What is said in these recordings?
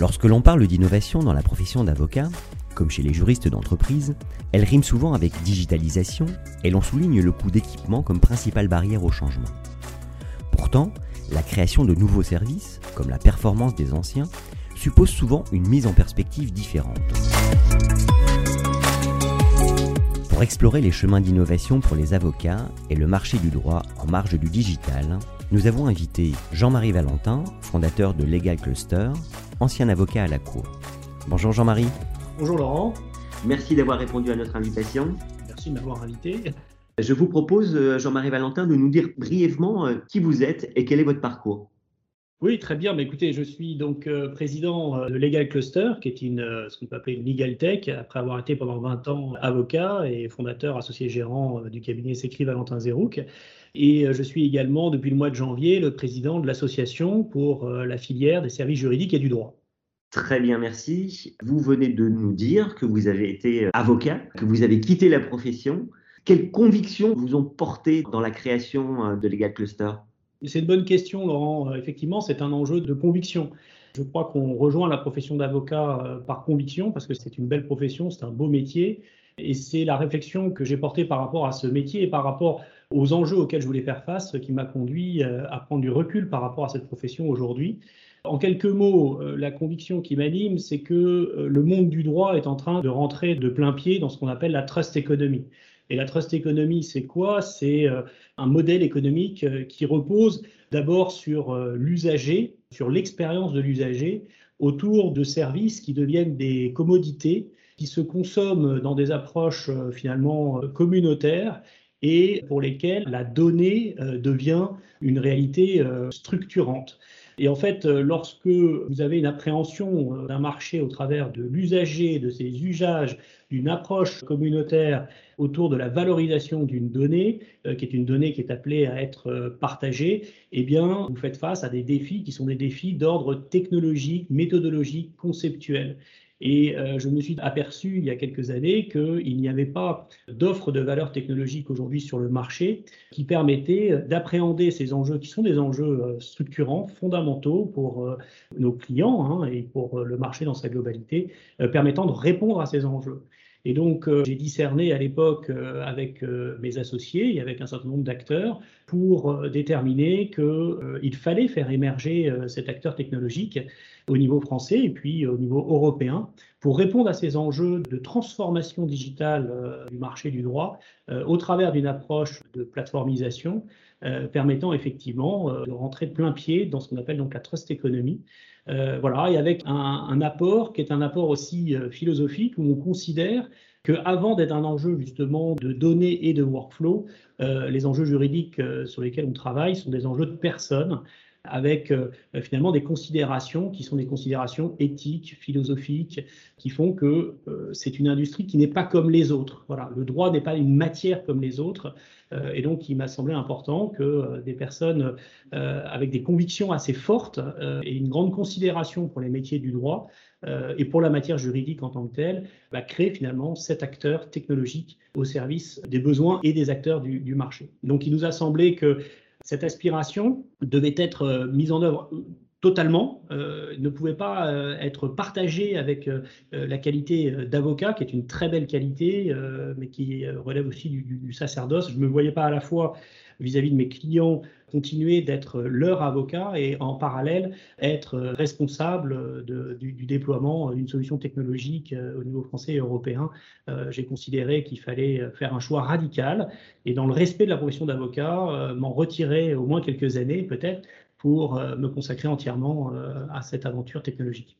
Lorsque l'on parle d'innovation dans la profession d'avocat, comme chez les juristes d'entreprise, elle rime souvent avec digitalisation et l'on souligne le coût d'équipement comme principale barrière au changement. Pourtant, la création de nouveaux services, comme la performance des anciens, suppose souvent une mise en perspective différente. Pour explorer les chemins d'innovation pour les avocats et le marché du droit en marge du digital, nous avons invité Jean-Marie Valentin, fondateur de Legal Cluster, ancien avocat à la Cour. Bonjour Jean-Marie. Bonjour Laurent. Merci d'avoir répondu à notre invitation. Merci de m'avoir invité. Je vous propose, euh, Jean-Marie Valentin, de nous dire brièvement euh, qui vous êtes et quel est votre parcours. Oui, très bien. Mais écoutez, je suis donc euh, président de Legal Cluster, qui est une, ce qu'on peut appeler une legal tech, après avoir été pendant 20 ans avocat et fondateur associé gérant du cabinet Sécrit Valentin Zerouk. Et je suis également, depuis le mois de janvier, le président de l'association pour la filière des services juridiques et du droit. Très bien, merci. Vous venez de nous dire que vous avez été avocat, que vous avez quitté la profession. Quelles convictions vous ont porté dans la création de Legal Cluster? C'est une bonne question, Laurent. Euh, effectivement, c'est un enjeu de conviction. Je crois qu'on rejoint la profession d'avocat euh, par conviction parce que c'est une belle profession, c'est un beau métier. Et c'est la réflexion que j'ai portée par rapport à ce métier et par rapport aux enjeux auxquels je voulais faire face qui m'a conduit euh, à prendre du recul par rapport à cette profession aujourd'hui. En quelques mots, la conviction qui m'anime, c'est que le monde du droit est en train de rentrer de plein pied dans ce qu'on appelle la trust economy. Et la trust economy, c'est quoi? C'est euh, un modèle économique euh, qui repose d'abord sur euh, l'usager, sur l'expérience de l'usager, autour de services qui deviennent des commodités, qui se consomment dans des approches finalement communautaires et pour lesquelles la donnée devient une réalité structurante. Et en fait, lorsque vous avez une appréhension d'un marché au travers de l'usager, de ses usages, d'une approche communautaire autour de la valorisation d'une donnée, euh, qui est une donnée qui est appelée à être euh, partagée, eh bien, vous faites face à des défis qui sont des défis d'ordre technologique, méthodologique, conceptuel. Et euh, je me suis aperçu il y a quelques années qu'il n'y avait pas d'offre de valeur technologique aujourd'hui sur le marché qui permettait d'appréhender ces enjeux qui sont des enjeux structurants, fondamentaux pour nos clients hein, et pour le marché dans sa globalité, permettant de répondre à ces enjeux. Et donc, euh, j'ai discerné à l'époque euh, avec euh, mes associés et avec un certain nombre d'acteurs pour déterminer qu'il fallait faire émerger cet acteur technologique au niveau français et puis au niveau européen pour répondre à ces enjeux de transformation digitale du marché du droit au travers d'une approche de plateformisation permettant effectivement de rentrer plein pied dans ce qu'on appelle donc la trust economy, euh, voilà, et avec un, apport qui est un apport aussi euh, philosophique où on considère qu'avant d'être un enjeu justement de données et de workflow, euh, les enjeux juridiques sur lesquels on travaille sont des enjeux de personnes avec finalement des considérations qui sont des considérations éthiques, philosophiques, qui font que c'est une industrie qui n'est pas comme les autres. Voilà, le droit n'est pas une matière comme les autres. Euh, et donc, il m'a semblé important que euh, des personnes euh, avec des convictions assez fortes et une grande considération pour les métiers du droit et pour la matière juridique en tant que telle, bah, créent finalement cet acteur technologique au service des besoins et des acteurs du marché. Donc, il nous a semblé que cette aspiration devait être mise en œuvre totalement, euh, ne pouvait pas euh, être partagé avec euh, la qualité d'avocat, qui est une très belle qualité, mais qui relève aussi du, sacerdoce. Je ne me voyais pas à la fois vis-à-vis de mes clients continuer d'être leur avocat et en parallèle être responsable du, du, déploiement d'une solution technologique au niveau français et européen. J'ai considéré qu'il fallait faire un choix radical et dans le respect de la profession d'avocat, m'en retirer au moins quelques années peut-être pour euh, me consacrer entièrement euh, à cette aventure technologique.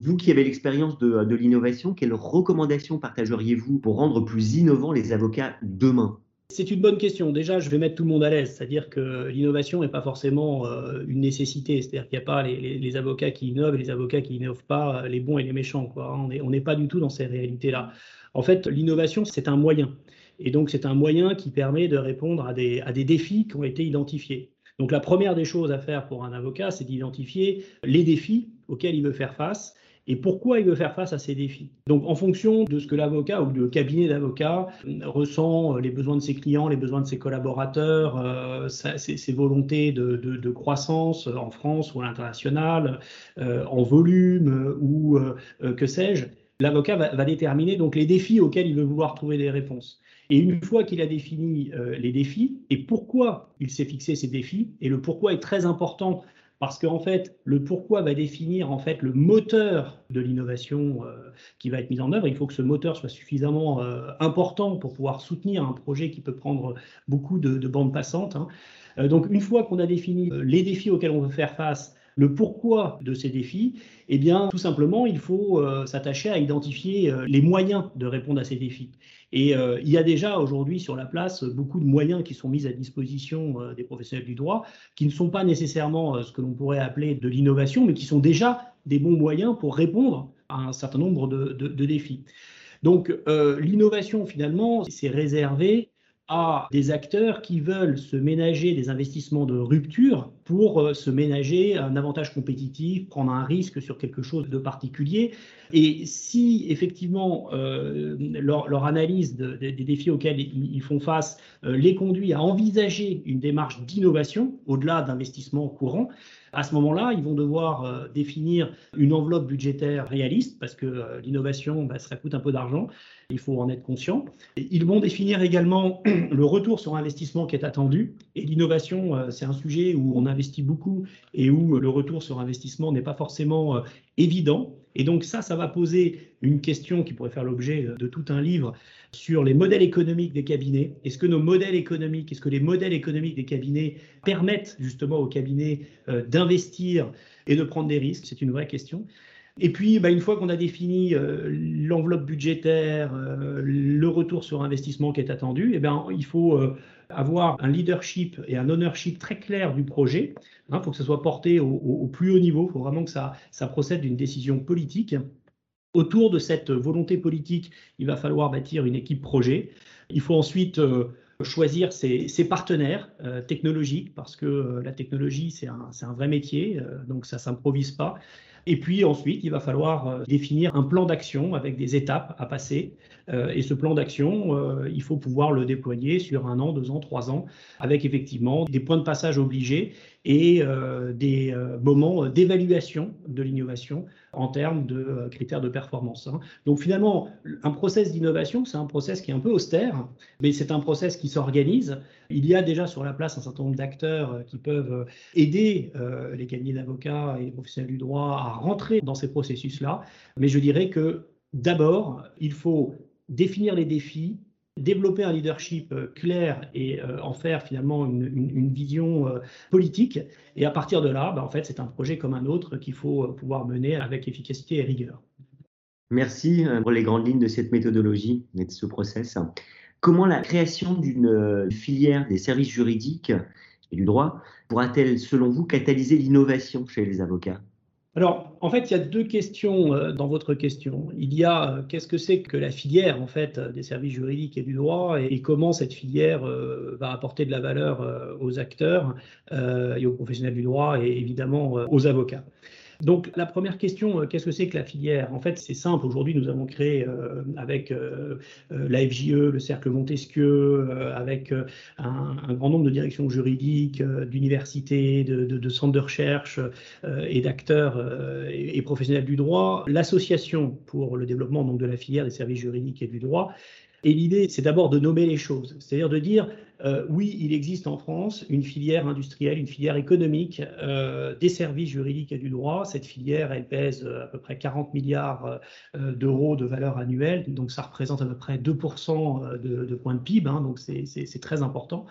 Vous qui avez l'expérience de, de l'innovation, quelles recommandations partageriez-vous pour rendre plus innovants les avocats demain? C'est une bonne question. Déjà, je vais mettre tout le monde à l'aise, c'est-à-dire que l'innovation n'est pas forcément euh, une nécessité. C'est-à-dire qu'il n'y a pas les, avocats qui innovent et les avocats qui n'innovent pas, les bons et les méchants. Quoi. On n'est pas du tout dans ces réalités-là. En fait, l'innovation, c'est un moyen. Et donc, c'est un moyen qui permet de répondre à des, à des défis qui ont été identifiés. Donc, la première des choses à faire pour un avocat, c'est d'identifier les défis auxquels il veut faire face et pourquoi il veut faire face à ces défis. Donc en fonction de ce que l'avocat ou le cabinet d'avocats ressent, euh, les besoins de ses clients, les besoins de ses collaborateurs, euh, ses, volontés de, croissance en France ou à l'international, euh, en volume ou que sais-je, l'avocat va, déterminer donc les défis auxquels il veut vouloir trouver des réponses. Et une fois qu'il a défini les défis et pourquoi il s'est fixé ces défis, et le pourquoi est très important parce qu'en fait, le pourquoi va définir en fait le moteur de l'innovation euh, qui va être mis en œuvre. Il faut que ce moteur soit suffisamment euh, important pour pouvoir soutenir un projet qui peut prendre beaucoup de, bandes passantes. Hein. Euh, donc, une fois qu'on a défini les défis auxquels on veut faire face, le pourquoi de ces défis, eh bien, tout simplement, il faut euh, s'attacher à identifier euh, les moyens de répondre à ces défis. Et euh, il y a déjà aujourd'hui sur la place beaucoup de moyens qui sont mis à disposition des professionnels du droit, qui ne sont pas nécessairement ce que l'on pourrait appeler de l'innovation, mais qui sont déjà des bons moyens pour répondre à un certain nombre de, de défis. Donc l'innovation, finalement, c'est réservé à des acteurs qui veulent se ménager des investissements de rupture pour euh, se ménager un avantage compétitif, prendre un risque sur quelque chose de particulier. Et si effectivement euh, leur, analyse des défis auxquels ils, font face euh, les conduit à envisager une démarche d'innovation au-delà d'investissements courants, à ce moment-là, ils vont devoir définir une enveloppe budgétaire réaliste parce que l'innovation, bah, ça coûte un peu d'argent il faut en être conscient. Ils vont définir également le retour sur investissement qui est attendu. Et l'innovation, c'est un sujet où on investit beaucoup et où le retour sur investissement n'est pas forcément euh, évident. Et donc ça, ça va poser une question qui pourrait faire l'objet de tout un livre sur les modèles économiques des cabinets. Est-ce que nos modèles économiques, est-ce que les modèles économiques des cabinets permettent justement aux cabinets euh, d'investir et de prendre des risques? C'est une vraie question. Et puis, bah, une fois qu'on a défini euh, l'enveloppe budgétaire, euh, le retour sur investissement qui est attendu, eh bien, il faut euh, avoir un leadership et un ownership très clair du projet. Il hein, faut que ça soit porté au, plus haut niveau. Il faut vraiment que ça, procède d'une décision politique. Autour de cette volonté politique, il va falloir bâtir une équipe projet. Il faut ensuite choisir ses, partenaires technologiques parce que la technologie, c'est un, vrai métier, donc ça ne s'improvise pas. Et puis ensuite, il va falloir euh, définir un plan d'action avec des étapes à passer. Euh, et ce plan d'action, euh, il faut pouvoir le déployer sur un an, deux ans, trois ans, avec effectivement des points de passage obligés et des moments d'évaluation de l'innovation en termes de critères de performance. Hein. Donc finalement, un process d'innovation, c'est un process qui est un peu austère, mais c'est un process qui s'organise. Il y a déjà sur la place un certain nombre d'acteurs qui peuvent aider les cabinets d'avocats et les professionnels du droit à rentrer dans ces processus-là. Mais je dirais que d'abord, il faut définir les défis, développer un leadership euh, clair et euh, en faire finalement une, vision euh, politique. Et à partir de là, bah, en fait, c'est un projet comme un autre qu'il faut pouvoir mener avec efficacité et rigueur. Merci pour les grandes lignes de cette méthodologie et de ce process. Comment la création d'une filière des services juridiques et du droit pourra-t-elle, selon vous, catalyser l'innovation chez les avocats? Alors, en fait, il y a deux questions euh, dans votre question. Il y a euh, qu'est-ce que c'est que la filière en fait des services juridiques et du droit et, comment cette filière euh, va apporter de la valeur aux acteurs et aux professionnels du droit et évidemment aux avocats. Donc la première question, euh, qu'est-ce que c'est que la filière? En fait, c'est simple. Aujourd'hui, nous avons créé euh, avec euh, la FJE, le Cercle Montesquieu, avec un, grand nombre de directions juridiques, d'universités, de, centres de recherche et d'acteurs et, professionnels du droit, l'association pour le développement de la filière des services juridiques et du droit, et l'idée, c'est d'abord de nommer les choses, c'est-à-dire de dire, euh, oui, il existe en France une filière industrielle, une filière économique euh, des services juridiques et du droit. Cette filière, elle pèse euh, à peu près 40 milliards d'euros de valeur annuelle, donc ça représente à peu près 2% de, points de PIB, hein, donc c'est très important.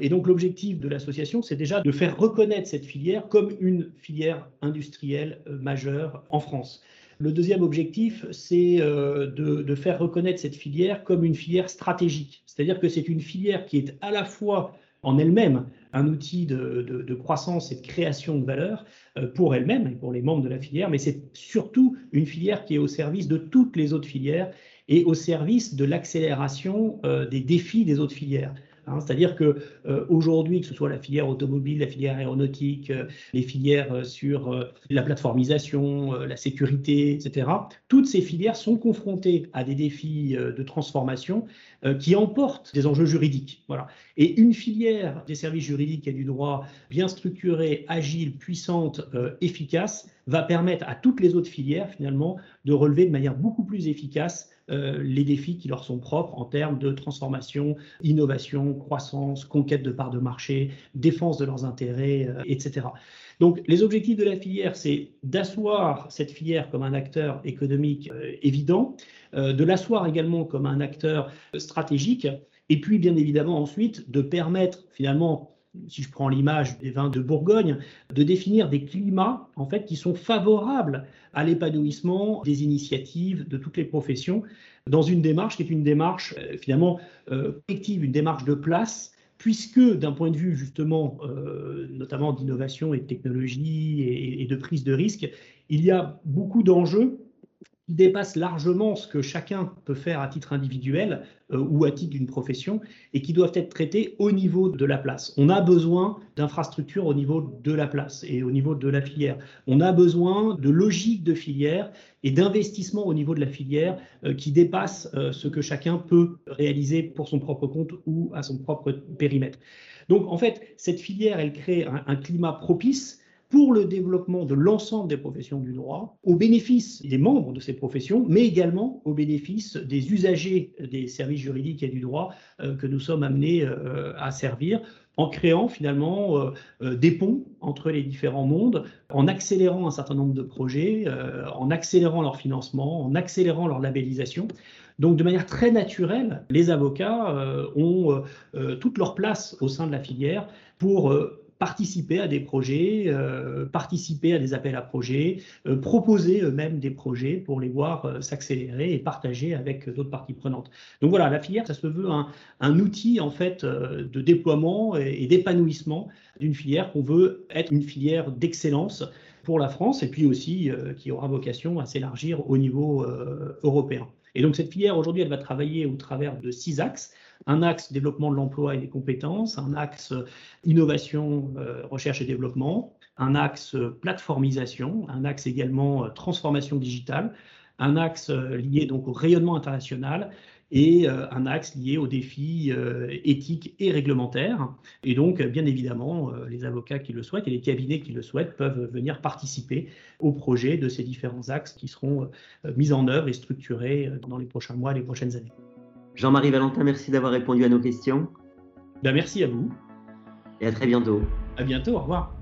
Et donc l'objectif de l'association, c'est déjà de faire reconnaître cette filière comme une filière industrielle majeure en France. Le deuxième objectif, c'est de, de, faire reconnaître cette filière comme une filière stratégique. C'est-à-dire que c'est une filière qui est à la fois en elle-même un outil de, croissance et de création de valeur euh, pour elle-même et pour les membres de la filière, mais c'est surtout une filière qui est au service de toutes les autres filières et au service de l'accélération euh, des défis des autres filières. Hein, c'est-à-dire que euh, aujourd'hui, que ce soit la filière automobile, la filière aéronautique, euh, les filières euh, sur la plateformisation, la sécurité, etc., toutes ces filières sont confrontées à des défis de transformation qui emportent des enjeux juridiques. Voilà. Et une filière des services juridiques et du droit bien structurée, agile, puissante, efficace, va permettre à toutes les autres filières, finalement, de relever de manière beaucoup plus efficace les défis qui leur sont propres en termes de transformation, innovation, croissance, conquête de parts de marché, défense de leurs intérêts, euh, etc. Donc les objectifs de la filière, c'est d'asseoir cette filière comme un acteur économique euh, évident, de l'asseoir également comme un acteur stratégique, et puis bien évidemment ensuite de permettre finalement si je prends l'image des vins de Bourgogne, de définir des climats en fait qui sont favorables à l'épanouissement des initiatives de toutes les professions dans une démarche qui est une démarche euh, finalement euh, collective, une démarche de place puisque d'un point de vue justement euh, notamment d'innovation et de technologie et, et, de prise de risque, il y a beaucoup d'enjeux qui dépassent largement ce que chacun peut faire à titre individuel euh, ou à titre d'une profession et qui doivent être traités au niveau de la place. On a besoin d'infrastructures au niveau de la place et au niveau de la filière. On a besoin de logique de filière et d'investissement au niveau de la filière euh, qui dépasse euh, ce que chacun peut réaliser pour son propre compte ou à son propre périmètre. Donc en fait, cette filière, elle crée un climat propice pour le développement de l'ensemble des professions du droit, au bénéfice des membres de ces professions, mais également au bénéfice des usagers des services juridiques et du droit euh, que nous sommes amenés euh, à servir en créant finalement euh, des ponts entre les différents mondes, en accélérant un certain nombre de projets, en accélérant leur financement, en accélérant leur labellisation. Donc de manière très naturelle, les avocats ont toute leur place au sein de la filière pour participer à des projets, euh, participer à des appels à projets, euh, proposer eux-mêmes des projets pour les voir euh, s'accélérer et partager avec d'autres parties prenantes. Donc voilà, la filière, ça se veut un, outil en fait de déploiement et, et d'épanouissement d'une filière qu'on veut être une filière d'excellence pour la France et puis aussi qui aura vocation à s'élargir au niveau européen. Et donc cette filière aujourd'hui, elle va travailler au travers de six axes un axe développement de l'emploi et des compétences, un axe innovation, euh, recherche et développement, un axe plateformisation, un axe également euh, transformation digitale, un axe euh, lié donc au rayonnement international et un axe lié aux défis éthiques et réglementaires. Et donc, bien évidemment, les avocats qui le souhaitent et les cabinets qui le souhaitent peuvent venir participer au projet de ces différents axes qui seront mis en œuvre et structurés dans les prochains mois, les prochaines années. Jean-Marie Valentin, merci d'avoir répondu à nos questions. Ben, merci à vous. Et à très bientôt. À bientôt, au revoir.